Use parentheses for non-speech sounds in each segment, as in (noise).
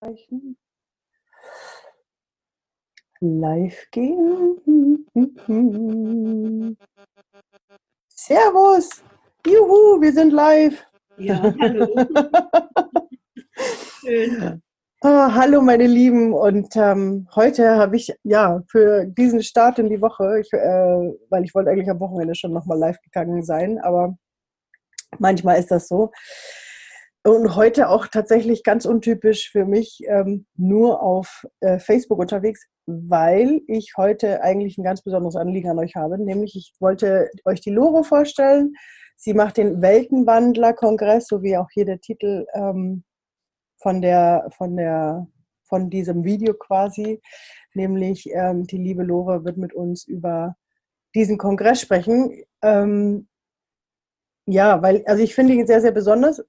Zeichen. Live gehen. Servus! Juhu, wir sind live. Ja, hallo. (laughs) Schön. Ah, hallo meine Lieben und ähm, heute habe ich ja für diesen Start in die Woche, ich, äh, weil ich wollte eigentlich am Wochenende schon nochmal live gegangen sein, aber manchmal ist das so, und heute auch tatsächlich ganz untypisch für mich ähm, nur auf äh, Facebook unterwegs, weil ich heute eigentlich ein ganz besonderes Anliegen an euch habe. Nämlich, ich wollte euch die Lore vorstellen. Sie macht den Weltenwandler-Kongress, so wie auch hier der Titel ähm, von, der, von, der, von diesem Video quasi. Nämlich, ähm, die liebe Lore wird mit uns über diesen Kongress sprechen. Ähm, ja, weil, also ich finde ihn sehr, sehr besonders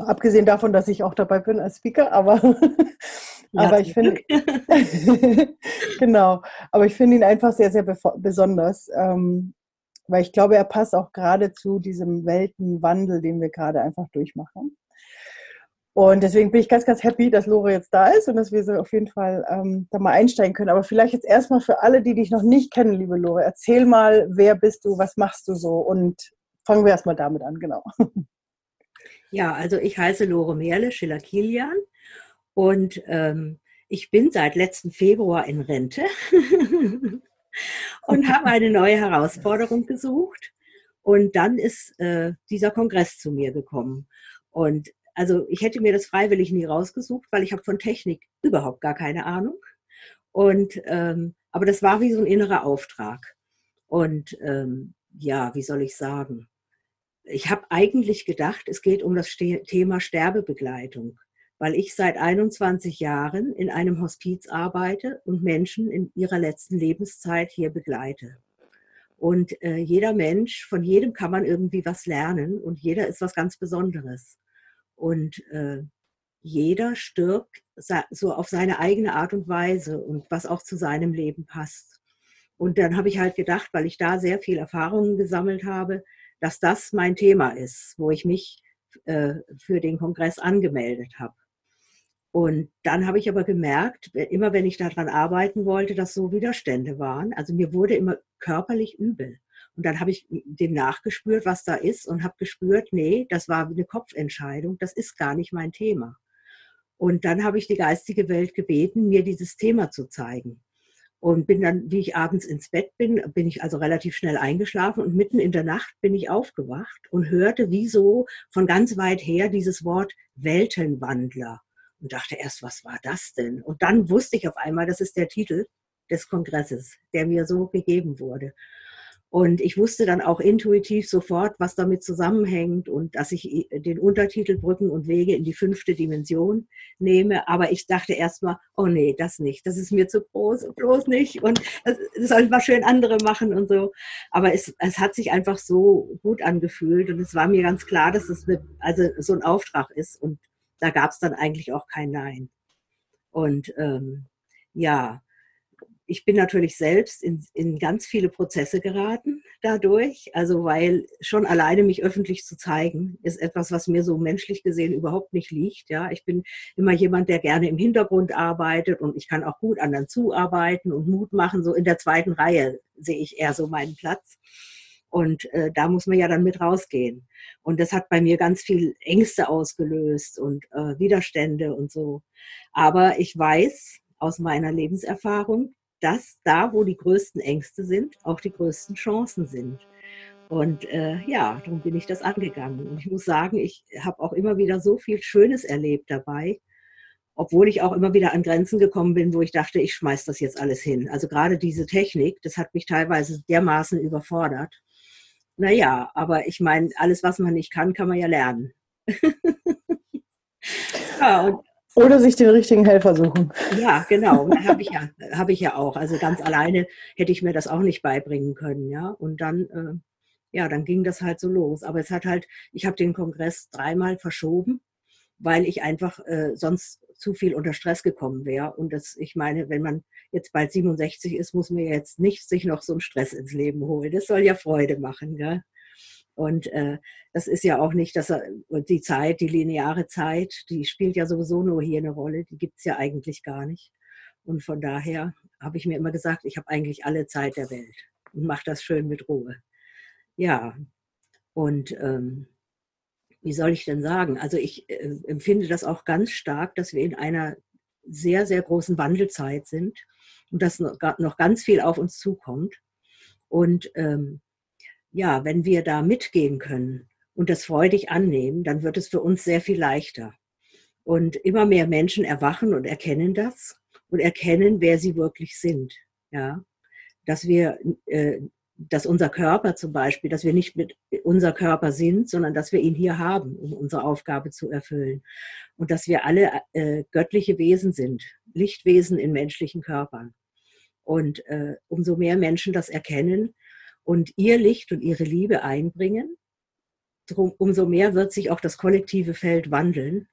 Abgesehen davon, dass ich auch dabei bin als Speaker, aber, (laughs) ja, aber ich finde, (laughs) genau, aber ich finde ihn einfach sehr, sehr besonders, ähm, weil ich glaube, er passt auch gerade zu diesem Weltenwandel, den wir gerade einfach durchmachen. Und deswegen bin ich ganz, ganz happy, dass Lore jetzt da ist und dass wir so auf jeden Fall ähm, da mal einsteigen können. Aber vielleicht jetzt erstmal für alle, die dich noch nicht kennen, liebe Lore, erzähl mal, wer bist du, was machst du so und fangen wir erstmal damit an, genau. (laughs) Ja, also ich heiße Lore Merle Schiller-Kilian und ähm, ich bin seit letzten Februar in Rente (laughs) und habe eine neue Herausforderung gesucht. Und dann ist äh, dieser Kongress zu mir gekommen. Und also ich hätte mir das freiwillig nie rausgesucht, weil ich habe von Technik überhaupt gar keine Ahnung. Und ähm, aber das war wie so ein innerer Auftrag. Und ähm, ja, wie soll ich sagen? Ich habe eigentlich gedacht, es geht um das Thema Sterbebegleitung, weil ich seit 21 Jahren in einem Hospiz arbeite und Menschen in ihrer letzten Lebenszeit hier begleite. Und äh, jeder Mensch, von jedem kann man irgendwie was lernen und jeder ist was ganz Besonderes. Und äh, jeder stirbt so auf seine eigene Art und Weise und was auch zu seinem Leben passt. Und dann habe ich halt gedacht, weil ich da sehr viel Erfahrungen gesammelt habe, dass das mein Thema ist, wo ich mich äh, für den Kongress angemeldet habe. Und dann habe ich aber gemerkt, immer wenn ich daran arbeiten wollte, dass so Widerstände waren. Also mir wurde immer körperlich übel. Und dann habe ich dem nachgespürt, was da ist und habe gespürt, nee, das war eine Kopfentscheidung, das ist gar nicht mein Thema. Und dann habe ich die geistige Welt gebeten, mir dieses Thema zu zeigen und bin dann, wie ich abends ins Bett bin, bin ich also relativ schnell eingeschlafen und mitten in der Nacht bin ich aufgewacht und hörte wie so von ganz weit her dieses Wort Weltenwandler und dachte erst, was war das denn? Und dann wusste ich auf einmal, das ist der Titel des Kongresses, der mir so gegeben wurde. Und ich wusste dann auch intuitiv sofort, was damit zusammenhängt und dass ich den Untertitel Brücken und Wege in die fünfte Dimension nehme. Aber ich dachte erstmal, oh nee, das nicht. Das ist mir zu groß, bloß nicht. Und das, das soll mal schön andere machen und so. Aber es, es hat sich einfach so gut angefühlt und es war mir ganz klar, dass es mit, also so ein Auftrag ist. Und da gab es dann eigentlich auch kein Nein. Und ähm, ja, ich bin natürlich selbst in, in ganz viele Prozesse geraten dadurch. Also weil schon alleine mich öffentlich zu zeigen, ist etwas, was mir so menschlich gesehen überhaupt nicht liegt. Ja, ich bin immer jemand, der gerne im Hintergrund arbeitet und ich kann auch gut anderen zuarbeiten und Mut machen. So in der zweiten Reihe sehe ich eher so meinen Platz. Und äh, da muss man ja dann mit rausgehen. Und das hat bei mir ganz viel Ängste ausgelöst und äh, Widerstände und so. Aber ich weiß aus meiner Lebenserfahrung, dass da, wo die größten Ängste sind, auch die größten Chancen sind. Und äh, ja, darum bin ich das angegangen. Und ich muss sagen, ich habe auch immer wieder so viel Schönes erlebt dabei, obwohl ich auch immer wieder an Grenzen gekommen bin, wo ich dachte, ich schmeiß das jetzt alles hin. Also gerade diese Technik, das hat mich teilweise dermaßen überfordert. Naja, aber ich meine, alles, was man nicht kann, kann man ja lernen. (laughs) ja, und oder sich den richtigen Helfer suchen. Ja, genau. Habe ich, ja, hab ich ja auch. Also ganz alleine hätte ich mir das auch nicht beibringen können. Ja, und dann, äh, ja, dann ging das halt so los. Aber es hat halt, ich habe den Kongress dreimal verschoben, weil ich einfach äh, sonst zu viel unter Stress gekommen wäre. Und das, ich meine, wenn man jetzt bald 67 ist, muss man jetzt nicht sich noch so einen Stress ins Leben holen. Das soll ja Freude machen, gell? Und äh, das ist ja auch nicht, dass er, die Zeit, die lineare Zeit, die spielt ja sowieso nur hier eine Rolle, die gibt es ja eigentlich gar nicht. Und von daher habe ich mir immer gesagt, ich habe eigentlich alle Zeit der Welt und mache das schön mit Ruhe. Ja, und ähm, wie soll ich denn sagen? Also ich äh, empfinde das auch ganz stark, dass wir in einer sehr, sehr großen Wandelzeit sind und dass noch, noch ganz viel auf uns zukommt. Und ähm, ja, wenn wir da mitgehen können und das freudig annehmen, dann wird es für uns sehr viel leichter. Und immer mehr Menschen erwachen und erkennen das und erkennen, wer sie wirklich sind. Ja, dass wir, äh, dass unser Körper zum Beispiel, dass wir nicht mit unser Körper sind, sondern dass wir ihn hier haben, um unsere Aufgabe zu erfüllen. Und dass wir alle äh, göttliche Wesen sind, Lichtwesen in menschlichen Körpern. Und äh, umso mehr Menschen das erkennen und ihr Licht und ihre Liebe einbringen, drum, umso mehr wird sich auch das kollektive Feld wandeln.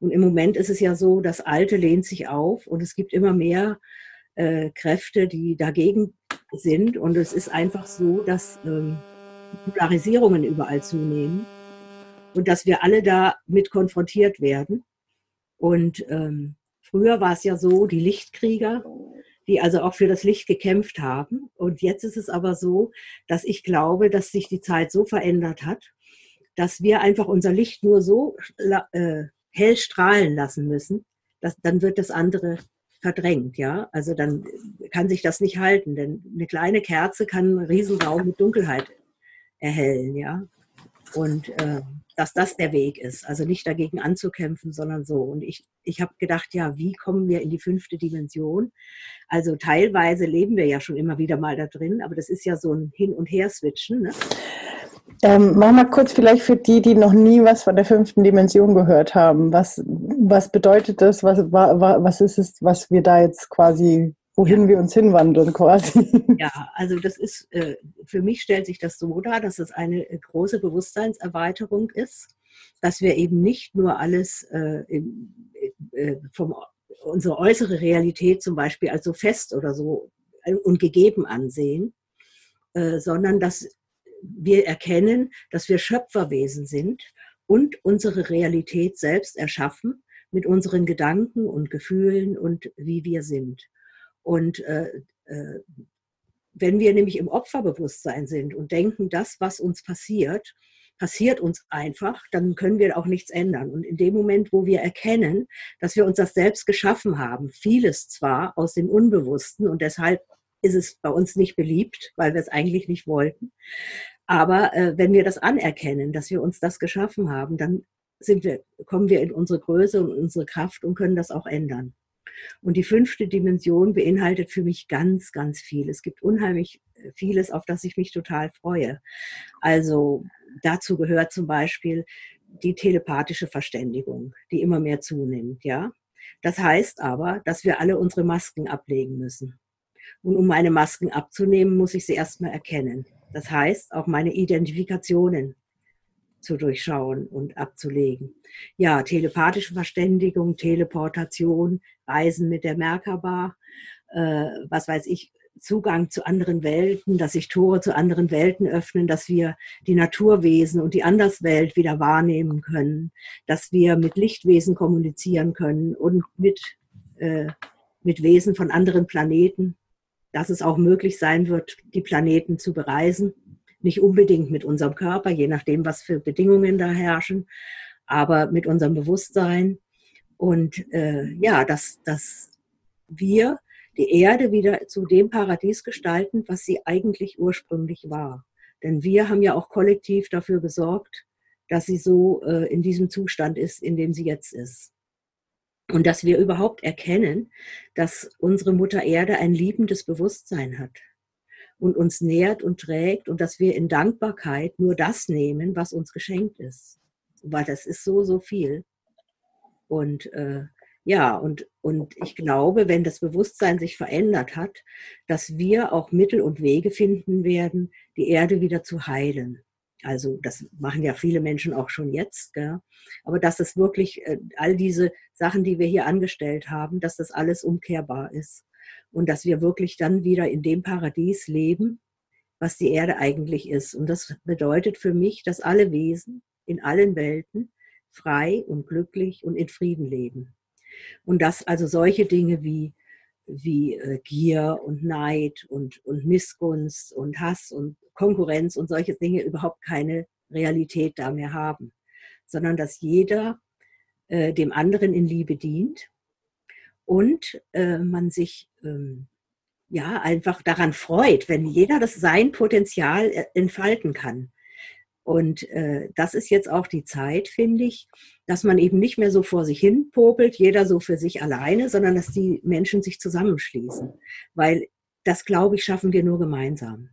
Und im Moment ist es ja so, das Alte lehnt sich auf und es gibt immer mehr äh, Kräfte, die dagegen sind. Und es ist einfach so, dass ähm, Polarisierungen überall zunehmen und dass wir alle da mit konfrontiert werden. Und ähm, früher war es ja so, die Lichtkrieger, die also auch für das Licht gekämpft haben. Und jetzt ist es aber so, dass ich glaube, dass sich die Zeit so verändert hat, dass wir einfach unser Licht nur so äh, hell strahlen lassen müssen, dass, dann wird das andere verdrängt, ja. Also dann kann sich das nicht halten, denn eine kleine Kerze kann einen Riesenraum mit Dunkelheit erhellen, ja. Und äh, dass das der Weg ist, also nicht dagegen anzukämpfen, sondern so. Und ich, ich habe gedacht, ja, wie kommen wir in die fünfte Dimension? Also teilweise leben wir ja schon immer wieder mal da drin, aber das ist ja so ein Hin- und Her-Switchen. Ne? Ähm, mach mal kurz vielleicht für die, die noch nie was von der fünften Dimension gehört haben. Was, was bedeutet das? Was, was ist es, was wir da jetzt quasi, wohin wir uns hinwandeln quasi? Ja, also das ist, äh, für mich stellt sich das so dar, dass es eine große Bewusstseinserweiterung ist, dass wir eben nicht nur alles äh, äh, vom, unsere äußere Realität zum Beispiel als so fest oder so und gegeben ansehen, sondern dass wir erkennen, dass wir Schöpferwesen sind und unsere Realität selbst erschaffen mit unseren Gedanken und Gefühlen und wie wir sind. Und äh, äh, wenn wir nämlich im Opferbewusstsein sind und denken, das, was uns passiert, passiert uns einfach, dann können wir auch nichts ändern. Und in dem Moment, wo wir erkennen, dass wir uns das selbst geschaffen haben, vieles zwar aus dem Unbewussten und deshalb ist es bei uns nicht beliebt, weil wir es eigentlich nicht wollten. Aber äh, wenn wir das anerkennen, dass wir uns das geschaffen haben, dann sind wir, kommen wir in unsere Größe und unsere Kraft und können das auch ändern. Und die fünfte Dimension beinhaltet für mich ganz, ganz viel. Es gibt unheimlich äh, vieles, auf das ich mich total freue. Also dazu gehört zum Beispiel die telepathische Verständigung, die immer mehr zunimmt, ja. Das heißt aber, dass wir alle unsere Masken ablegen müssen. Und um meine Masken abzunehmen, muss ich sie erstmal erkennen. Das heißt, auch meine Identifikationen zu durchschauen und abzulegen. Ja, telepathische Verständigung, Teleportation, Reisen mit der Merkaba, äh, was weiß ich, Zugang zu anderen Welten, dass sich Tore zu anderen Welten öffnen, dass wir die Naturwesen und die Anderswelt wieder wahrnehmen können, dass wir mit Lichtwesen kommunizieren können und mit, äh, mit Wesen von anderen Planeten dass es auch möglich sein wird, die Planeten zu bereisen. Nicht unbedingt mit unserem Körper, je nachdem, was für Bedingungen da herrschen, aber mit unserem Bewusstsein. Und äh, ja, dass, dass wir die Erde wieder zu dem Paradies gestalten, was sie eigentlich ursprünglich war. Denn wir haben ja auch kollektiv dafür gesorgt, dass sie so äh, in diesem Zustand ist, in dem sie jetzt ist. Und dass wir überhaupt erkennen, dass unsere Mutter Erde ein liebendes Bewusstsein hat und uns nährt und trägt und dass wir in Dankbarkeit nur das nehmen, was uns geschenkt ist. Weil das ist so, so viel. Und äh, ja, und, und ich glaube, wenn das Bewusstsein sich verändert hat, dass wir auch Mittel und Wege finden werden, die Erde wieder zu heilen. Also das machen ja viele Menschen auch schon jetzt. Gell? Aber dass es wirklich äh, all diese Sachen, die wir hier angestellt haben, dass das alles umkehrbar ist. Und dass wir wirklich dann wieder in dem Paradies leben, was die Erde eigentlich ist. Und das bedeutet für mich, dass alle Wesen in allen Welten frei und glücklich und in Frieden leben. Und dass also solche Dinge wie, wie äh, Gier und Neid und, und Missgunst und Hass und Konkurrenz und solche Dinge überhaupt keine Realität da mehr haben, sondern dass jeder äh, dem anderen in Liebe dient und äh, man sich ähm, ja einfach daran freut, wenn jeder das sein Potenzial äh, entfalten kann. Und äh, das ist jetzt auch die Zeit, finde ich, dass man eben nicht mehr so vor sich hin popelt, jeder so für sich alleine, sondern dass die Menschen sich zusammenschließen. Weil das, glaube ich, schaffen wir nur gemeinsam.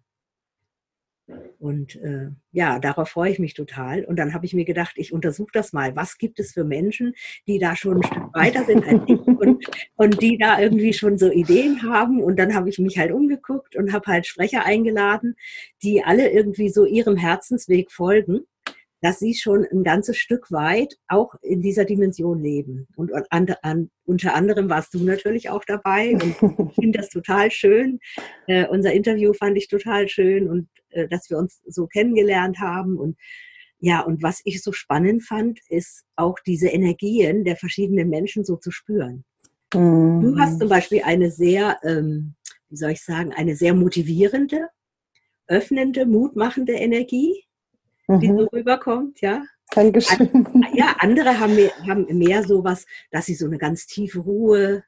Und äh, ja, darauf freue ich mich total. Und dann habe ich mir gedacht, ich untersuche das mal. Was gibt es für Menschen, die da schon ein Stück weiter sind als (laughs) ich und, und die da irgendwie schon so Ideen haben? Und dann habe ich mich halt umgeguckt und habe halt Sprecher eingeladen, die alle irgendwie so ihrem Herzensweg folgen dass sie schon ein ganzes Stück weit auch in dieser Dimension leben. Und an, an, unter anderem warst du natürlich auch dabei (laughs) und ich finde das total schön. Äh, unser Interview fand ich total schön und äh, dass wir uns so kennengelernt haben und ja, und was ich so spannend fand, ist auch diese Energien der verschiedenen Menschen so zu spüren. Mhm. Du hast zum Beispiel eine sehr, ähm, wie soll ich sagen, eine sehr motivierende, öffnende, mutmachende Energie die so mhm. rüberkommt, ja. Dankeschön. Ja, andere haben mehr, haben mehr sowas, dass sie so eine ganz tiefe Ruhe,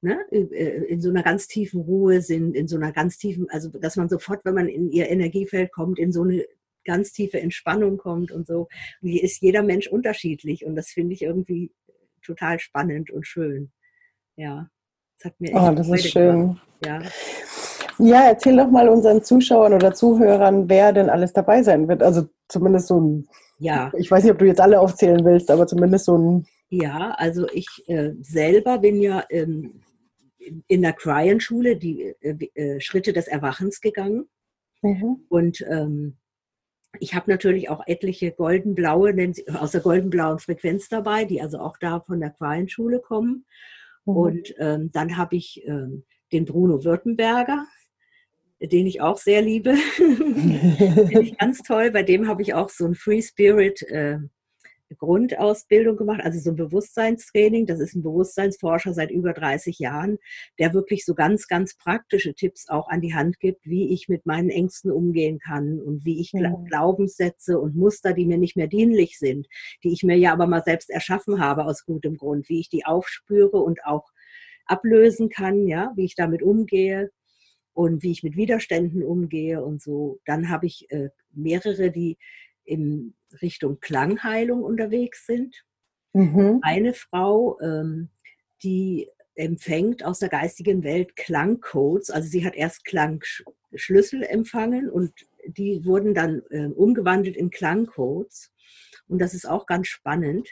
ne, äh, in so einer ganz tiefen Ruhe sind, in so einer ganz tiefen, also dass man sofort, wenn man in ihr Energiefeld kommt, in so eine ganz tiefe Entspannung kommt und so. Hier ist jeder Mensch unterschiedlich und das finde ich irgendwie total spannend und schön. Ja, das hat mir echt Oh, das ist schön. Gemacht. Ja. Ja, erzähl doch mal unseren Zuschauern oder Zuhörern, wer denn alles dabei sein wird. Also zumindest so ein, ja. ich weiß nicht, ob du jetzt alle aufzählen willst, aber zumindest so ein. Ja, also ich äh, selber bin ja ähm, in der Cryan-Schule die äh, äh, Schritte des Erwachens gegangen. Mhm. Und ähm, ich habe natürlich auch etliche goldenblaue, aus der goldenblauen Frequenz dabei, die also auch da von der Cryan-Schule kommen. Mhm. Und ähm, dann habe ich ähm, den Bruno Württemberger, den ich auch sehr liebe. (laughs) Finde ich (laughs) ganz toll. Bei dem habe ich auch so ein Free Spirit äh, Grundausbildung gemacht, also so ein Bewusstseinstraining. Das ist ein Bewusstseinsforscher seit über 30 Jahren, der wirklich so ganz, ganz praktische Tipps auch an die Hand gibt, wie ich mit meinen Ängsten umgehen kann und wie ich ja. Glaubenssätze und Muster, die mir nicht mehr dienlich sind, die ich mir ja aber mal selbst erschaffen habe aus gutem Grund, wie ich die aufspüre und auch ablösen kann, ja, wie ich damit umgehe und wie ich mit Widerständen umgehe und so. Dann habe ich äh, mehrere, die in Richtung Klangheilung unterwegs sind. Mhm. Eine Frau, ähm, die empfängt aus der geistigen Welt Klangcodes. Also sie hat erst Klangschlüssel empfangen und die wurden dann äh, umgewandelt in Klangcodes. Und das ist auch ganz spannend.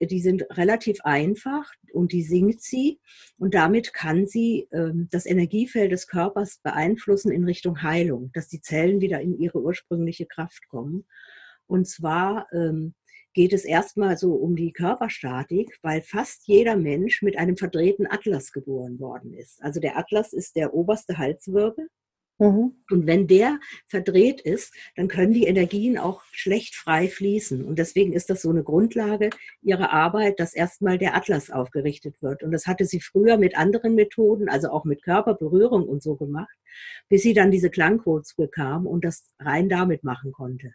Die sind relativ einfach und die singt sie und damit kann sie ähm, das Energiefeld des Körpers beeinflussen in Richtung Heilung, dass die Zellen wieder in ihre ursprüngliche Kraft kommen. Und zwar ähm, geht es erstmal so um die Körperstatik, weil fast jeder Mensch mit einem verdrehten Atlas geboren worden ist. Also der Atlas ist der oberste Halswirbel Mhm. Und wenn der verdreht ist, dann können die Energien auch schlecht frei fließen. Und deswegen ist das so eine Grundlage ihrer Arbeit, dass erstmal der Atlas aufgerichtet wird. Und das hatte sie früher mit anderen Methoden, also auch mit Körperberührung und so gemacht, bis sie dann diese Klangcodes bekam und das rein damit machen konnte.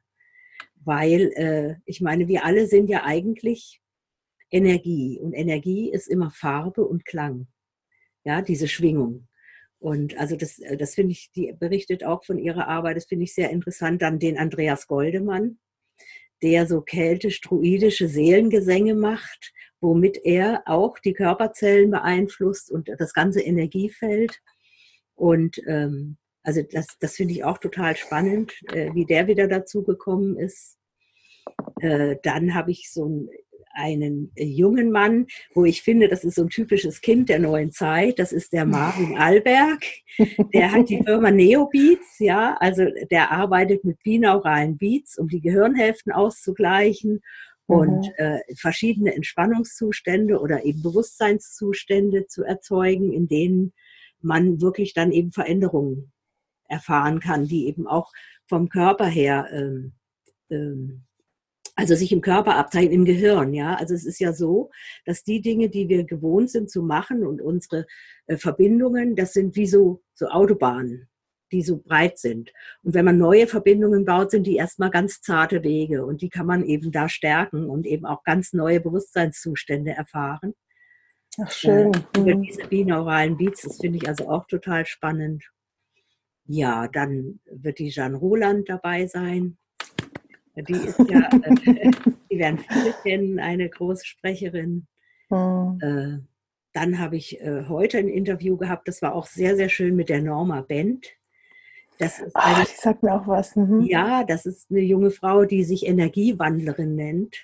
Weil äh, ich meine, wir alle sind ja eigentlich Energie und Energie ist immer Farbe und Klang. Ja, diese Schwingung. Und also das, äh, das finde ich, die berichtet auch von ihrer Arbeit, das finde ich sehr interessant. Dann den Andreas Goldemann, der so keltisch-druidische Seelengesänge macht, womit er auch die Körperzellen beeinflusst und das ganze Energiefeld. Und ähm, also das, das finde ich auch total spannend, äh, wie der wieder dazu gekommen ist. Äh, dann habe ich so ein einen äh, jungen Mann, wo ich finde, das ist so ein typisches Kind der neuen Zeit. Das ist der Marvin (laughs) Alberg. Der hat die Firma Neobeats, ja, also der arbeitet mit binauralen Beats, um die Gehirnhälften auszugleichen und mhm. äh, verschiedene Entspannungszustände oder eben Bewusstseinszustände zu erzeugen, in denen man wirklich dann eben Veränderungen erfahren kann, die eben auch vom Körper her, ähm, ähm, also sich im Körper abzeichnen, im Gehirn. Ja, also es ist ja so, dass die Dinge, die wir gewohnt sind zu machen und unsere äh, Verbindungen, das sind wie so, so Autobahnen die so breit sind. Und wenn man neue Verbindungen baut, sind die erstmal ganz zarte Wege und die kann man eben da stärken und eben auch ganz neue Bewusstseinszustände erfahren. Ach, schön. Äh, über mhm. diese binauralen Beats, das finde ich also auch total spannend. Ja, dann wird die Jeanne Roland dabei sein. Die ist ja, (laughs) äh, die werden viele kennen, eine große Sprecherin. Mhm. Äh, dann habe ich äh, heute ein Interview gehabt, das war auch sehr, sehr schön mit der Norma Bent. Das ist eine, die sagt mir auch was. Mhm. Ja, das ist eine junge Frau, die sich Energiewandlerin nennt.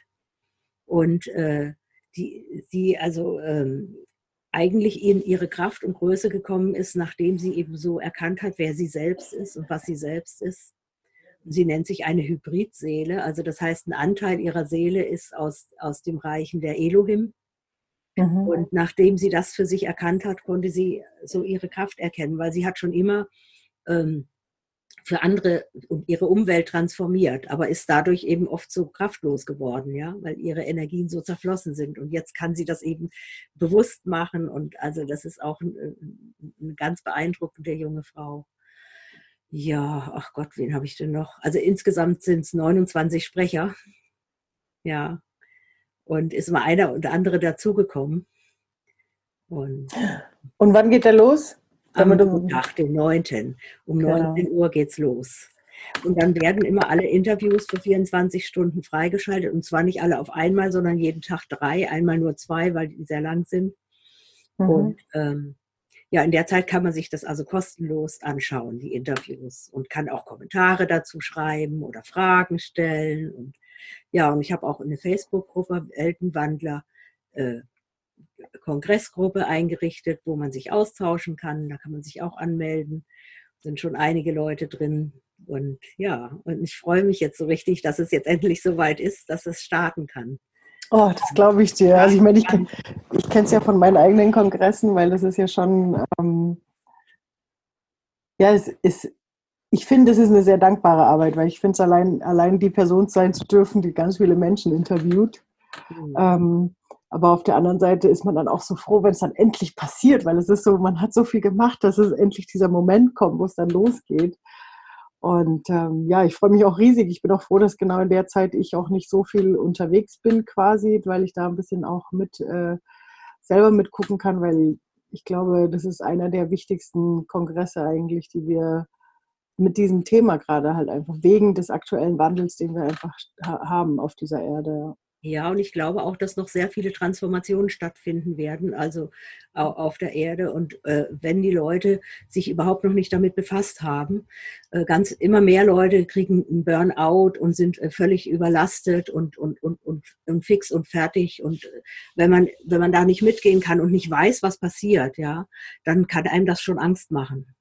Und äh, die, sie also ähm, eigentlich in ihre Kraft und Größe gekommen ist, nachdem sie eben so erkannt hat, wer sie selbst ist und was sie selbst ist. Sie nennt sich eine Hybridseele, also das heißt, ein Anteil ihrer Seele ist aus, aus dem Reichen der Elohim. Mhm. Und nachdem sie das für sich erkannt hat, konnte sie so ihre Kraft erkennen, weil sie hat schon immer ähm, für andere und ihre Umwelt transformiert, aber ist dadurch eben oft so kraftlos geworden, ja, weil ihre Energien so zerflossen sind. Und jetzt kann sie das eben bewusst machen. Und also das ist auch eine, eine ganz beeindruckende junge Frau. Ja, ach Gott, wen habe ich denn noch? Also insgesamt sind es 29 Sprecher. Ja. Und ist mal einer und andere dazugekommen. Und, (gasps) und wann geht der los? am Montag, den 9. Um genau. 19 Uhr geht's los. Und dann werden immer alle Interviews für 24 Stunden freigeschaltet. Und zwar nicht alle auf einmal, sondern jeden Tag drei, einmal nur zwei, weil die sehr lang sind. Mhm. Und ähm, ja, in der Zeit kann man sich das also kostenlos anschauen, die Interviews. Und kann auch Kommentare dazu schreiben oder Fragen stellen. Und ja, und ich habe auch eine Facebook-Gruppe Weltenwandler. Äh, Kongressgruppe eingerichtet, wo man sich austauschen kann. Da kann man sich auch anmelden. Sind schon einige Leute drin. Und ja, und ich freue mich jetzt so richtig, dass es jetzt endlich so weit ist, dass es starten kann. Oh, das glaube ich dir. Also ich meine, ich, ich kenne es ja von meinen eigenen Kongressen, weil das ist ja schon, ähm, ja, es ist, ich finde, es ist eine sehr dankbare Arbeit, weil ich finde es allein, allein die Person sein zu dürfen, die ganz viele Menschen interviewt. Mhm. Ähm, aber auf der anderen Seite ist man dann auch so froh, wenn es dann endlich passiert, weil es ist so, man hat so viel gemacht, dass es endlich dieser Moment kommt, wo es dann losgeht. Und ähm, ja, ich freue mich auch riesig. Ich bin auch froh, dass genau in der Zeit ich auch nicht so viel unterwegs bin quasi, weil ich da ein bisschen auch mit äh, selber mitgucken kann, weil ich glaube, das ist einer der wichtigsten Kongresse eigentlich, die wir mit diesem Thema gerade halt einfach wegen des aktuellen Wandels, den wir einfach haben auf dieser Erde. Ja, und ich glaube auch, dass noch sehr viele Transformationen stattfinden werden, also auf der Erde. Und äh, wenn die Leute sich überhaupt noch nicht damit befasst haben, äh, ganz immer mehr Leute kriegen einen Burnout und sind äh, völlig überlastet und, und, und, und, und fix und fertig. Und äh, wenn man, wenn man da nicht mitgehen kann und nicht weiß, was passiert, ja, dann kann einem das schon Angst machen.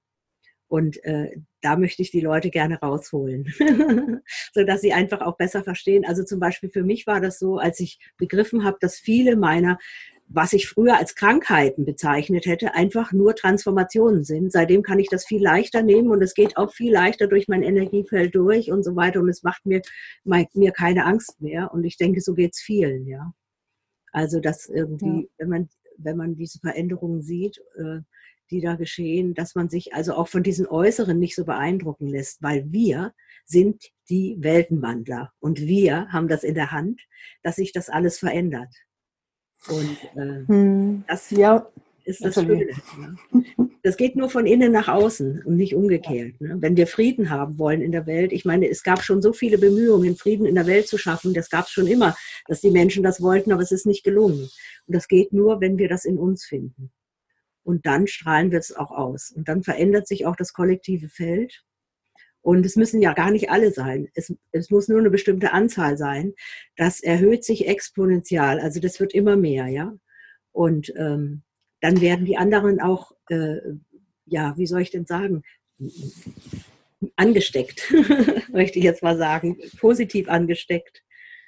Und äh, da möchte ich die Leute gerne rausholen, (laughs) so dass sie einfach auch besser verstehen. Also zum Beispiel für mich war das so, als ich begriffen habe, dass viele meiner was ich früher als Krankheiten bezeichnet hätte, einfach nur Transformationen sind. Seitdem kann ich das viel leichter nehmen und es geht auch viel leichter durch mein Energiefeld durch und so weiter und es macht mir, mir keine Angst mehr und ich denke, so geht es vielen, ja. Also, dass irgendwie, ja. wenn man, wenn man diese Veränderungen sieht, äh, die da geschehen, dass man sich also auch von diesen Äußeren nicht so beeindrucken lässt, weil wir sind die Weltenwandler und wir haben das in der Hand, dass sich das alles verändert. Und äh, hm, das ja. ist das Schöne. Ne? Das geht nur von innen nach außen und nicht umgekehrt. Ne? Wenn wir Frieden haben wollen in der Welt, ich meine, es gab schon so viele Bemühungen, Frieden in der Welt zu schaffen, das gab es schon immer, dass die Menschen das wollten, aber es ist nicht gelungen. Und das geht nur, wenn wir das in uns finden und dann strahlen wir es auch aus. Und dann verändert sich auch das kollektive Feld. Und es müssen ja gar nicht alle sein. Es, es muss nur eine bestimmte Anzahl sein. Das erhöht sich exponentiell. Also das wird immer mehr, ja. Und ähm, dann werden die anderen auch, äh, ja, wie soll ich denn sagen, angesteckt, (laughs) möchte ich jetzt mal sagen, positiv angesteckt.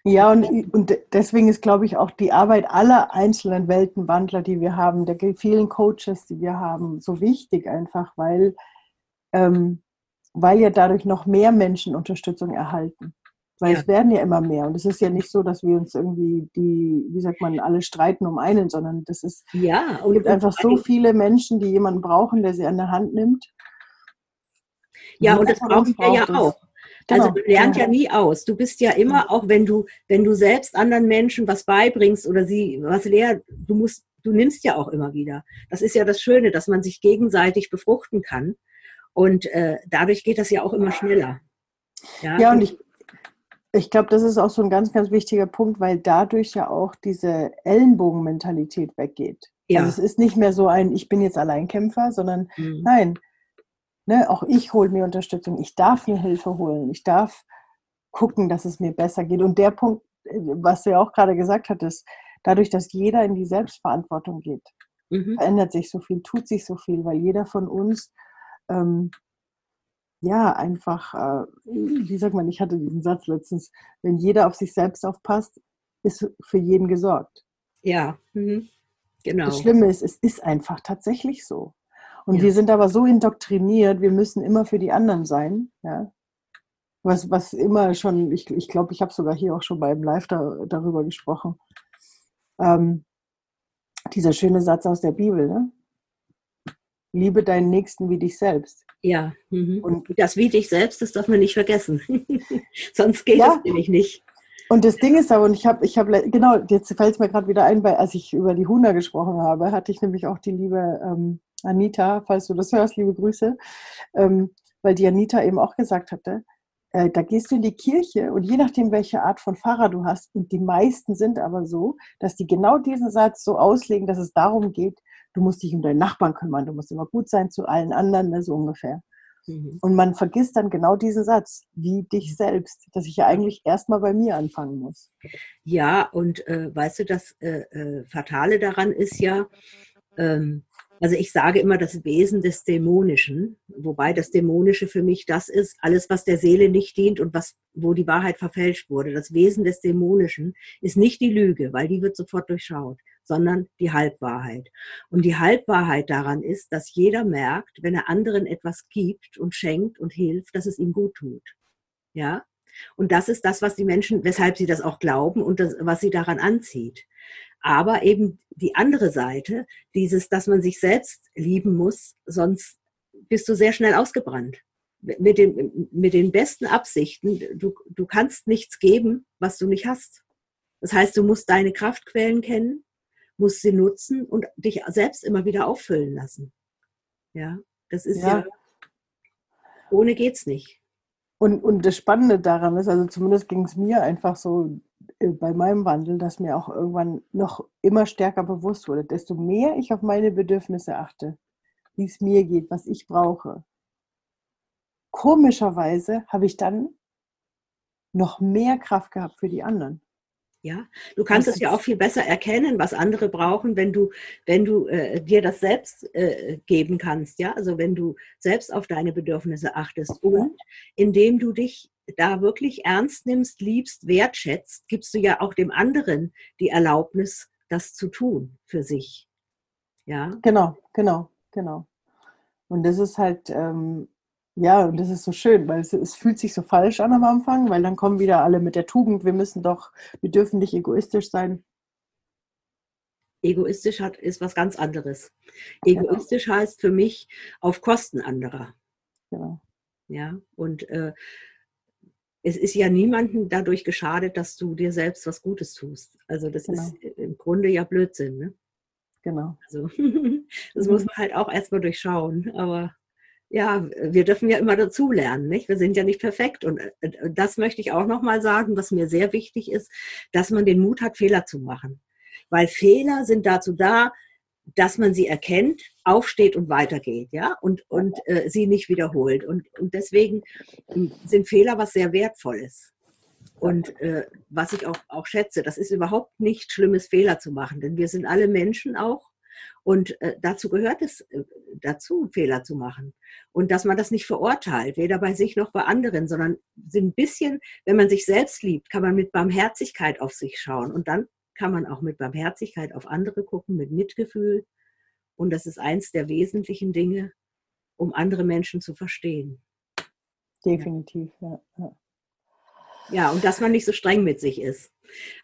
Ja, und, und deswegen ist, glaube ich, auch die Arbeit aller einzelnen Weltenwandler, die wir haben, der vielen Coaches, die wir haben, so wichtig einfach, weil ähm, weil ja dadurch noch mehr Menschen Unterstützung erhalten. Weil ja. es werden ja immer mehr. Und es ist ja nicht so, dass wir uns irgendwie die, wie sagt man, alle streiten um einen, sondern das ist, ja, und es gibt einfach so viele Menschen, die jemanden brauchen, der sie an der Hand nimmt. Ja, und das brauchen wir ja auch. Also genau, also du lernt genau. ja nie aus. Du bist ja immer, auch wenn du, wenn du selbst anderen Menschen was beibringst oder sie was lehrst, du musst, du nimmst ja auch immer wieder. Das ist ja das Schöne, dass man sich gegenseitig befruchten kann. Und äh, dadurch geht das ja auch immer schneller. Ja, ja und ich, ich glaube, das ist auch so ein ganz, ganz wichtiger Punkt, weil dadurch ja auch diese Ellenbogenmentalität weggeht. Ja. Also es ist nicht mehr so ein, ich bin jetzt Alleinkämpfer, sondern mhm. nein, ne, auch ich hole mir Unterstützung, ich darf mir Hilfe holen, ich darf gucken, dass es mir besser geht. Und der Punkt, was du ja auch gerade gesagt hattest, dadurch, dass jeder in die Selbstverantwortung geht, mhm. verändert sich so viel, tut sich so viel, weil jeder von uns ähm, ja, einfach, äh, wie sagt man, ich hatte diesen Satz letztens, wenn jeder auf sich selbst aufpasst, ist für jeden gesorgt. Ja, mhm. genau. Das Schlimme ist, es ist einfach tatsächlich so. Und ja. wir sind aber so indoktriniert, wir müssen immer für die anderen sein, ja. Was, was immer schon, ich glaube, ich, glaub, ich habe sogar hier auch schon beim Live da, darüber gesprochen. Ähm, dieser schöne Satz aus der Bibel, ne? Liebe deinen Nächsten wie dich selbst. Ja, mhm. und das wie dich selbst, das darf man nicht vergessen. (laughs) Sonst geht ja. es nämlich nicht. Und das Ding ist aber, und ich habe, ich habe, genau, jetzt fällt es mir gerade wieder ein, weil als ich über die Huna gesprochen habe, hatte ich nämlich auch die liebe ähm, Anita, falls du das hörst, liebe Grüße, ähm, weil die Anita eben auch gesagt hatte, äh, da gehst du in die Kirche und je nachdem, welche Art von Pfarrer du hast, und die meisten sind aber so, dass die genau diesen Satz so auslegen, dass es darum geht, du musst dich um deinen Nachbarn kümmern, du musst immer gut sein zu allen anderen, ne, so ungefähr. Mhm. Und man vergisst dann genau diesen Satz, wie dich selbst, dass ich ja eigentlich erstmal bei mir anfangen muss. Ja, und äh, weißt du, das äh, äh, Fatale daran ist ja, ähm, also ich sage immer das Wesen des Dämonischen, wobei das Dämonische für mich das ist, alles, was der Seele nicht dient und was, wo die Wahrheit verfälscht wurde. Das Wesen des Dämonischen ist nicht die Lüge, weil die wird sofort durchschaut, sondern die Halbwahrheit. Und die Halbwahrheit daran ist, dass jeder merkt, wenn er anderen etwas gibt und schenkt und hilft, dass es ihm gut tut. Ja? Und das ist das, was die Menschen, weshalb sie das auch glauben und das, was sie daran anzieht. Aber eben die andere Seite, dieses, dass man sich selbst lieben muss, sonst bist du sehr schnell ausgebrannt. Mit den, mit den besten Absichten, du, du kannst nichts geben, was du nicht hast. Das heißt, du musst deine Kraftquellen kennen, musst sie nutzen und dich selbst immer wieder auffüllen lassen. Ja, das ist ja, ja ohne geht's nicht. Und, und das Spannende daran ist, also zumindest ging es mir einfach so, äh, bei meinem Wandel, dass mir auch irgendwann noch immer stärker bewusst wurde, desto mehr ich auf meine Bedürfnisse achte, wie es mir geht, was ich brauche. Komischerweise habe ich dann noch mehr Kraft gehabt für die anderen. Ja, du kannst es ja auch viel besser erkennen, was andere brauchen, wenn du, wenn du äh, dir das selbst äh, geben kannst, ja, also wenn du selbst auf deine Bedürfnisse achtest und indem du dich da wirklich ernst nimmst, liebst, wertschätzt, gibst du ja auch dem anderen die Erlaubnis, das zu tun für sich. Ja. Genau, genau, genau. Und das ist halt, ähm, ja, und das ist so schön, weil es, es, fühlt sich so falsch an am Anfang, weil dann kommen wieder alle mit der Tugend, wir müssen doch, wir dürfen nicht egoistisch sein. Egoistisch hat, ist was ganz anderes. Egoistisch genau. heißt für mich auf Kosten anderer. Genau. Ja, und äh, es ist ja niemandem dadurch geschadet, dass du dir selbst was Gutes tust. Also das genau. ist im Grunde ja Blödsinn. Ne? Genau. Also (laughs) das mhm. muss man halt auch erstmal durchschauen. Aber ja, wir dürfen ja immer dazulernen, nicht? Wir sind ja nicht perfekt. Und äh, das möchte ich auch nochmal sagen, was mir sehr wichtig ist, dass man den Mut hat, Fehler zu machen. Weil Fehler sind dazu da, dass man sie erkennt, aufsteht und weitergeht, ja, und, und äh, sie nicht wiederholt. Und, und deswegen hm, sind Fehler was sehr Wertvolles. Und äh, was ich auch, auch schätze, das ist überhaupt nicht schlimmes, Fehler zu machen, denn wir sind alle Menschen auch. Und äh, dazu gehört es äh, dazu, Fehler zu machen. Und dass man das nicht verurteilt, weder bei sich noch bei anderen, sondern ein bisschen, wenn man sich selbst liebt, kann man mit Barmherzigkeit auf sich schauen. Und dann kann man auch mit Barmherzigkeit auf andere gucken, mit Mitgefühl. Und das ist eins der wesentlichen Dinge, um andere Menschen zu verstehen. definitiv, ja. ja. Ja, und dass man nicht so streng mit sich ist.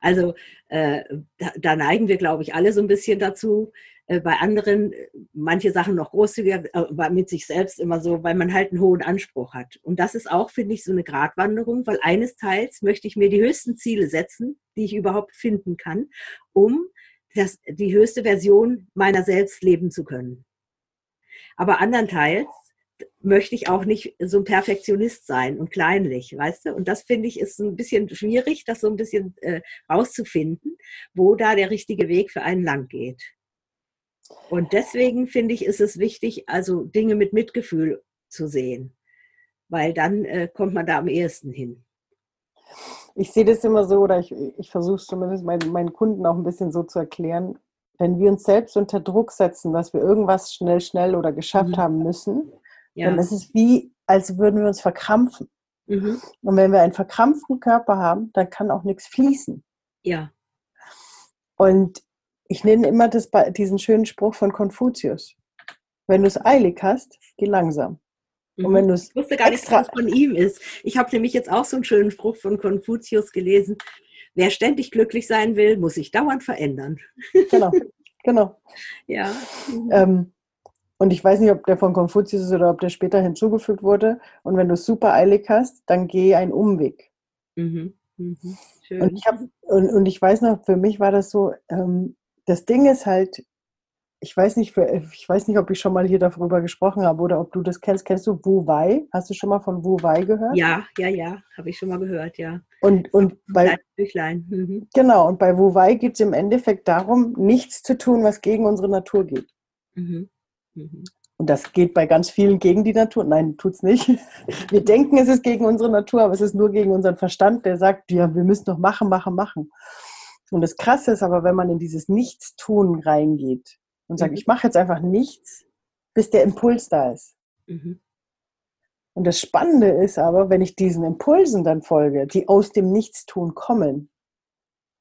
Also äh, da, da, neigen wir, glaube ich, alle so ein bisschen dazu. Äh, bei anderen äh, manche Sachen noch großzügiger, äh, mit sich selbst immer so, weil man halt einen hohen Anspruch hat. Und das ist auch, finde ich, so eine Gratwanderung, weil eines Teils möchte ich mir die höchsten Ziele setzen, die ich überhaupt finden kann, um das, die höchste Version meiner selbst leben zu können. Aber andernteils möchte ich auch nicht so ein Perfektionist sein und kleinlich, weißt du? Und das finde ich ist ein bisschen schwierig, das so ein bisschen äh, rauszufinden, wo da der richtige Weg für einen lang geht. Und deswegen finde ich, ist es wichtig, also Dinge mit Mitgefühl zu sehen, weil dann äh, kommt man da am ehesten hin. Ich sehe das immer so, oder ich, ich versuche es zumindest meinen, meinen Kunden auch ein bisschen so zu erklären, wenn wir uns selbst unter Druck setzen, dass wir irgendwas schnell, schnell oder geschafft mhm. haben müssen, ja. dann ist es wie, als würden wir uns verkrampfen. Mhm. Und wenn wir einen verkrampften Körper haben, dann kann auch nichts fließen. Ja. Und ich nenne immer das, diesen schönen Spruch von Konfuzius. Wenn du es eilig hast, geh langsam. Und mhm. wenn du ich wusste gar nicht, was von ihm ist. Ich habe nämlich jetzt auch so einen schönen Spruch von Konfuzius gelesen. Wer ständig glücklich sein will, muss sich dauernd verändern. Genau, genau. (laughs) ja. Ähm, und ich weiß nicht, ob der von Konfuzius ist oder ob der später hinzugefügt wurde. Und wenn du es super eilig hast, dann geh einen Umweg. Mhm. Mhm. Und, ich hab, und, und, ich weiß noch, für mich war das so, ähm, das Ding ist halt, ich weiß nicht, ich weiß nicht, ob ich schon mal hier darüber gesprochen habe oder ob du das kennst. Kennst du Wu Wei? Hast du schon mal von Wu Wei gehört? Ja, ja, ja, habe ich schon mal gehört, ja. Und, und bei, mhm. Genau, und bei Wu Wei geht es im Endeffekt darum, nichts zu tun, was gegen unsere Natur geht. Mhm. Mhm. Und das geht bei ganz vielen gegen die Natur. Nein, tut es nicht. (laughs) Wir denken, es ist gegen unsere Natur, aber es ist nur gegen unseren Verstand, der sagt, ja, wir müssen doch machen, machen, machen. Und das Krasse ist aber, wenn man in dieses Nichtstun reingeht und sagt, mhm. ich mache jetzt einfach nichts, bis der Impuls da ist. Mhm. Und das Spannende ist aber, wenn ich diesen Impulsen dann folge, die aus dem Nichtstun kommen,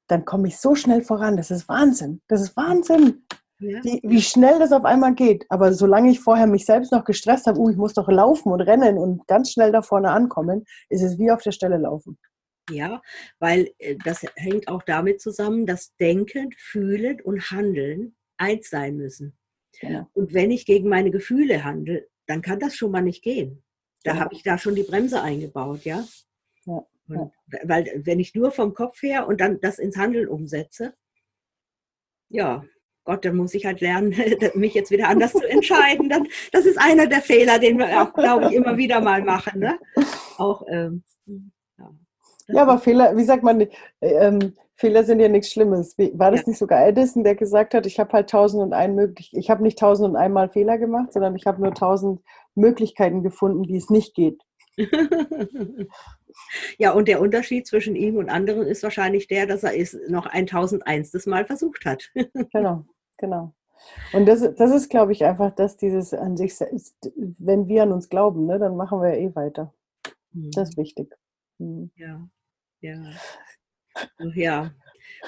dann komme ich so schnell voran. Das ist Wahnsinn. Das ist Wahnsinn. Ja. Wie, wie, schnell das auf einmal geht. Aber solange ich vorher mich selbst noch gestresst habe, uh, ich muss doch laufen und rennen und ganz schnell da vorne ankommen, ist es wie auf der Stelle laufen. Ja, weil äh, das hängt auch damit zusammen, dass Denken, Fühlen und Handeln eins sein müssen. Ja. Und wenn ich gegen meine Gefühle handle, dann kann das schon mal nicht gehen. Da ja. habe ich da schon die Bremse eingebaut, ja. ja. Und, weil wenn ich nur vom Kopf her und dann das ins Handeln umsetze, ja, Gott, dann muss ich halt lernen, (laughs) mich jetzt wieder anders zu entscheiden. Dann, das ist einer der Fehler, den wir auch, glaube ich, immer wieder mal machen. Ne? Auch, ähm, ja. ja. aber Fehler, wie sagt man, ähm, Fehler sind ja nichts Schlimmes. War das ja. nicht sogar Edison, der gesagt hat, ich habe halt tausend und ein möglich, ich habe nicht tausend und einmal Fehler gemacht, sondern ich habe nur tausend Möglichkeiten gefunden, wie es nicht geht. (laughs) ja, und der Unterschied zwischen ihm und anderen ist wahrscheinlich der, dass er es noch ein 1001. Mal versucht hat. (laughs) genau, genau. Und das, das ist, glaube ich, einfach, dass dieses an sich, wenn wir an uns glauben, ne, dann machen wir eh weiter. Das ist mhm. wichtig. Mhm. Ja, ja. Ja.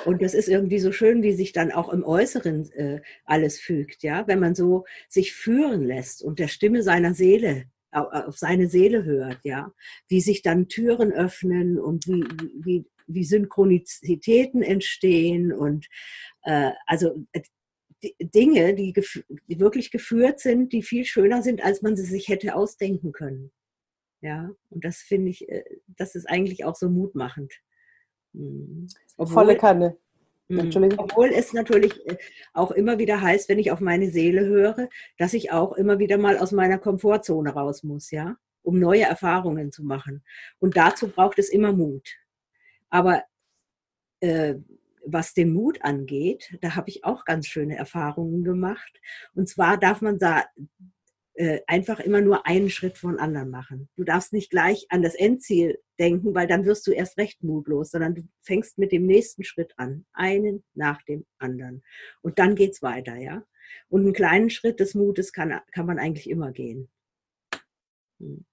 Und das ist irgendwie so schön, wie sich dann auch im Äußeren äh, alles fügt, ja, wenn man so sich führen lässt und der Stimme seiner Seele auf seine Seele hört, ja, wie sich dann Türen öffnen und wie, wie, wie Synchronizitäten entstehen und äh, also äh, die Dinge, die, die wirklich geführt sind, die viel schöner sind, als man sie sich hätte ausdenken können. Ja, und das finde ich, äh, das ist eigentlich auch so mutmachend. Mhm. Obwohl, Volle Kanne. Mhm. Obwohl es natürlich äh, auch immer wieder heißt, wenn ich auf meine Seele höre, dass ich auch immer wieder mal aus meiner Komfortzone raus muss, ja, um neue Erfahrungen zu machen. Und dazu braucht es immer Mut. Aber äh, was den Mut angeht, da habe ich auch ganz schöne Erfahrungen gemacht. Und zwar darf man da äh, einfach immer nur einen Schritt von anderen machen. Du darfst nicht gleich an das Endziel denken, weil dann wirst du erst recht mutlos, sondern du fängst mit dem nächsten Schritt an, einen nach dem anderen. Und dann geht's weiter, ja. Und einen kleinen Schritt des Mutes kann, kann man eigentlich immer gehen. Hm.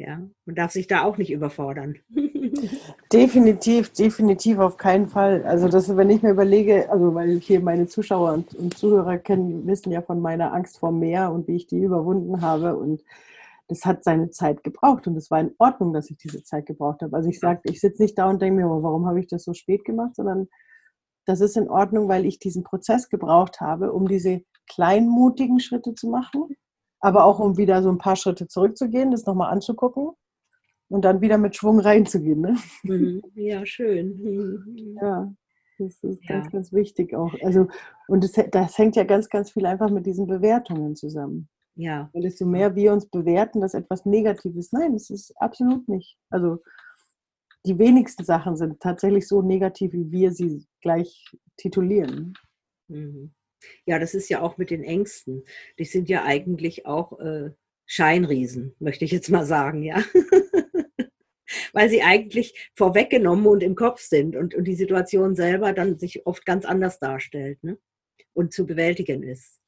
Ja, man darf sich da auch nicht überfordern. (laughs) definitiv, definitiv auf keinen Fall. Also das, wenn ich mir überlege, also weil hier meine Zuschauer und, und Zuhörer kennen, wissen ja von meiner Angst vor Meer und wie ich die überwunden habe und das hat seine Zeit gebraucht und es war in Ordnung, dass ich diese Zeit gebraucht habe. Also ich sage, ich sitze nicht da und denke mir, warum habe ich das so spät gemacht, sondern das ist in Ordnung, weil ich diesen Prozess gebraucht habe, um diese kleinmutigen Schritte zu machen, aber auch um wieder so ein paar Schritte zurückzugehen, das nochmal anzugucken und dann wieder mit Schwung reinzugehen. Ne? Mhm. Ja, schön. Mhm. Ja, das ist ja. ganz, ganz wichtig auch. Also, und das, das hängt ja ganz, ganz viel einfach mit diesen Bewertungen zusammen. Ja. Weil desto mehr wir uns bewerten, dass etwas Negatives, nein, das ist absolut nicht. Also die wenigsten Sachen sind tatsächlich so negativ, wie wir sie gleich titulieren. Mhm. Ja, das ist ja auch mit den Ängsten. Die sind ja eigentlich auch äh, Scheinriesen, möchte ich jetzt mal sagen, ja. (laughs) Weil sie eigentlich vorweggenommen und im Kopf sind und, und die Situation selber dann sich oft ganz anders darstellt ne? und zu bewältigen ist.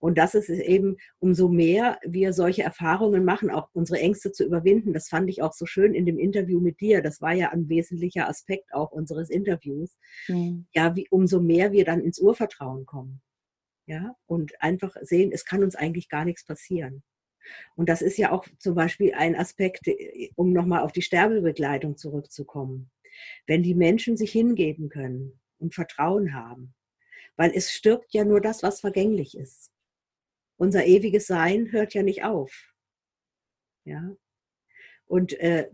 Und das ist eben, umso mehr wir solche Erfahrungen machen, auch unsere Ängste zu überwinden. Das fand ich auch so schön in dem Interview mit dir. Das war ja ein wesentlicher Aspekt auch unseres Interviews. Mhm. Ja, wie, umso mehr wir dann ins Urvertrauen kommen. Ja, und einfach sehen, es kann uns eigentlich gar nichts passieren. Und das ist ja auch zum Beispiel ein Aspekt, um nochmal auf die Sterbebegleitung zurückzukommen. Wenn die Menschen sich hingeben können und Vertrauen haben, weil es stirbt ja nur das, was vergänglich ist unser ewiges Sein hört ja nicht auf. Ja. Und äh,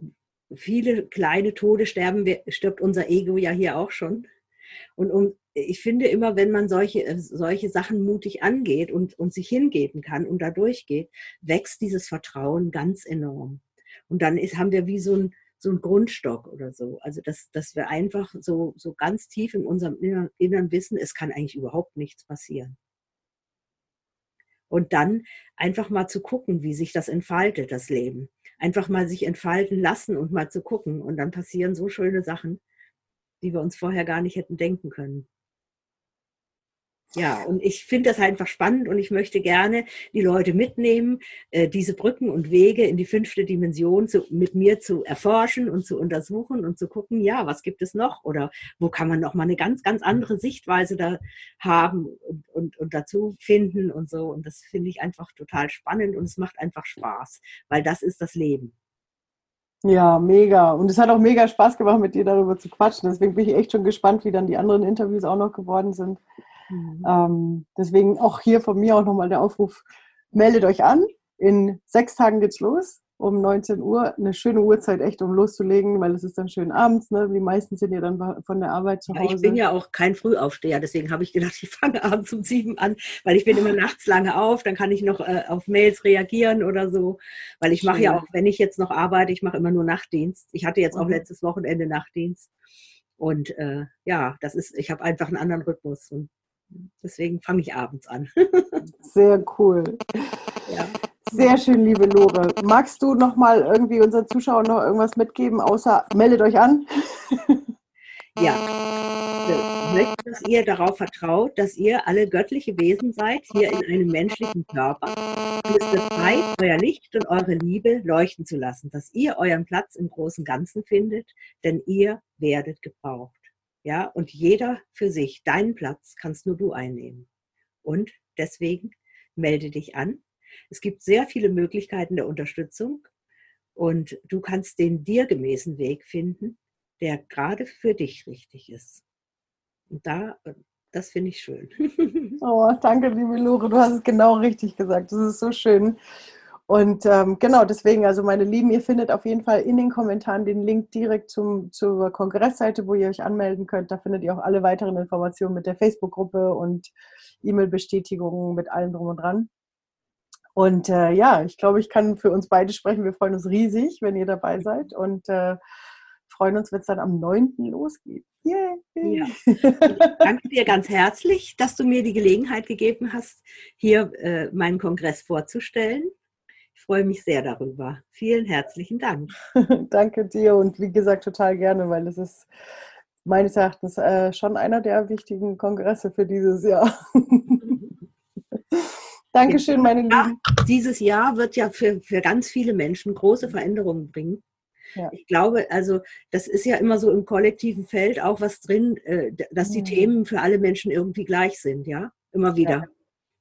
viele kleine Tode sterben, stirbt unser Ego ja hier auch schon. Und um, ich finde immer, wenn man solche, äh, solche Sachen mutig angeht und, und sich hingeben kann und da durchgeht, wächst dieses Vertrauen ganz enorm. Und dann ist, haben wir wie so ein, so ein Grundstock oder so. Also, dass, dass wir einfach so, so ganz tief in unserem Innern wissen, es kann eigentlich überhaupt nichts passieren. Und dann einfach mal zu gucken, wie sich das entfaltet, das Leben. Einfach mal sich entfalten lassen und mal zu gucken. Und dann passieren so schöne Sachen, die wir uns vorher gar nicht hätten denken können. Ja, und ich finde das einfach spannend und ich möchte gerne die Leute mitnehmen, äh, diese Brücken und Wege in die fünfte Dimension zu, mit mir zu erforschen und zu untersuchen und zu gucken, ja, was gibt es noch oder wo kann man noch mal eine ganz, ganz andere Sichtweise da haben und, und, und dazu finden und so. Und das finde ich einfach total spannend und es macht einfach Spaß, weil das ist das Leben. Ja, mega. Und es hat auch mega Spaß gemacht, mit dir darüber zu quatschen. Deswegen bin ich echt schon gespannt, wie dann die anderen Interviews auch noch geworden sind. Mhm. Ähm, deswegen auch hier von mir auch nochmal der Aufruf, meldet euch an. In sechs Tagen geht's los um 19 Uhr. Eine schöne Uhrzeit, echt, um loszulegen, weil es ist dann schön abends. Ne? Die meisten sind ja dann von der Arbeit zu Hause. Ja, ich bin ja auch kein Frühaufsteher, deswegen habe ich gedacht, ich fange abends um sieben an, weil ich bin immer (laughs) nachts lange auf, dann kann ich noch äh, auf Mails reagieren oder so. Weil ich mache ja auch, wenn ich jetzt noch arbeite, ich mache immer nur Nachtdienst. Ich hatte jetzt auch mhm. letztes Wochenende Nachtdienst. Und äh, ja, das ist, ich habe einfach einen anderen Rhythmus. Und Deswegen fange ich abends an. (laughs) Sehr cool. Ja. Sehr schön, liebe Lore. Magst du noch mal irgendwie unseren Zuschauern noch irgendwas mitgeben, außer meldet euch an? (laughs) Ja, ich möchte, dass ihr darauf vertraut, dass ihr alle göttliche Wesen seid, hier in einem menschlichen Körper. Und es wird Zeit, euer Licht und eure Liebe leuchten zu lassen, dass ihr euren Platz im großen Ganzen findet, denn ihr werdet gebraucht. Ja, und jeder für sich, deinen Platz kannst nur du einnehmen. Und deswegen melde dich an. Es gibt sehr viele Möglichkeiten der Unterstützung und du kannst den dir gemäßen Weg finden, der gerade für dich richtig ist. Und da, das finde ich schön. (laughs) Oh, danke, liebe Lore, du hast es genau richtig gesagt. Das ist so schön. Und ähm, genau deswegen, also meine Lieben, ihr findet auf jeden Fall in den Kommentaren den Link direkt zum, zur Kongressseite, wo ihr euch anmelden könnt. Da findet ihr auch alle weiteren Informationen mit der Facebook-Gruppe und E-Mail-Bestätigungen mit allem drum und dran. Und äh, ja, ich glaube, ich kann für uns beide sprechen. Wir freuen uns riesig, wenn ihr dabei seid und äh, freuen uns, wenn es dann am 9. losgeht. Yeah. Ja. danke dir ganz herzlich, dass du mir die Gelegenheit gegeben hast, hier äh, meinen Kongress vorzustellen. Ich freue mich sehr darüber. Vielen herzlichen Dank. (laughs) Danke dir und wie gesagt total gerne, weil es ist meines Erachtens äh, schon einer der wichtigen Kongresse für dieses Jahr. (laughs) Dankeschön, meine Lieben. Dieses Jahr wird ja für, für ganz viele Menschen große Veränderungen bringen. Ja. Ich glaube, also das ist ja immer so im kollektiven Feld auch was drin, äh, dass die mhm. Themen für alle Menschen irgendwie gleich sind, ja, immer wieder. Ja.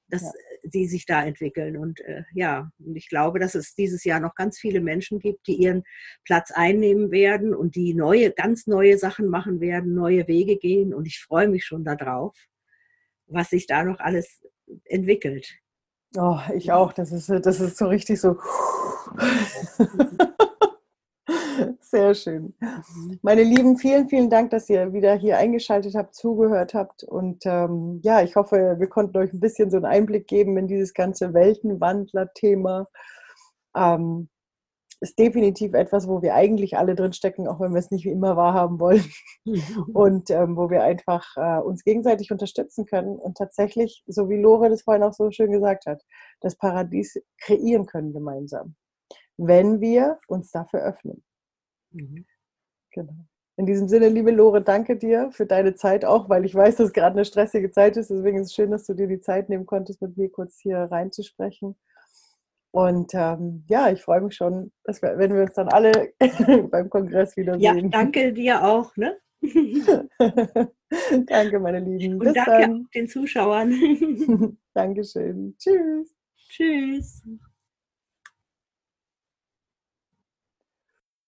Das die sich da entwickeln. Und äh, ja, und ich glaube, dass es dieses Jahr noch ganz viele Menschen gibt, die ihren Platz einnehmen werden und die neue, ganz neue Sachen machen werden, neue Wege gehen. Und ich freue mich schon darauf, was sich da noch alles entwickelt. Oh, ich auch. Das ist, das ist so richtig so. (laughs) Sehr schön. Meine Lieben, vielen, vielen Dank, dass ihr wieder hier eingeschaltet habt, zugehört habt. Und ähm, ja, ich hoffe, wir konnten euch ein bisschen so einen Einblick geben in dieses ganze Weltenwandler-Thema. Ähm, ist definitiv etwas, wo wir eigentlich alle drinstecken, auch wenn wir es nicht wie immer wahrhaben wollen. (laughs) und ähm, wo wir einfach äh, uns gegenseitig unterstützen können und tatsächlich, so wie Lore das vorhin auch so schön gesagt hat, das Paradies kreieren können gemeinsam, wenn wir uns dafür öffnen. Mhm. Genau. In diesem Sinne, liebe Lore, danke dir für deine Zeit auch, weil ich weiß, dass es gerade eine stressige Zeit ist. Deswegen ist es schön, dass du dir die Zeit nehmen konntest, mit mir kurz hier reinzusprechen. Und ähm, ja, ich freue mich schon, dass wir, wenn wir uns dann alle (laughs) beim Kongress wiedersehen. Ja, danke dir auch. Ne? (laughs) danke, meine Lieben. Und Bis danke dann. den Zuschauern. (laughs) Dankeschön. Tschüss. Tschüss.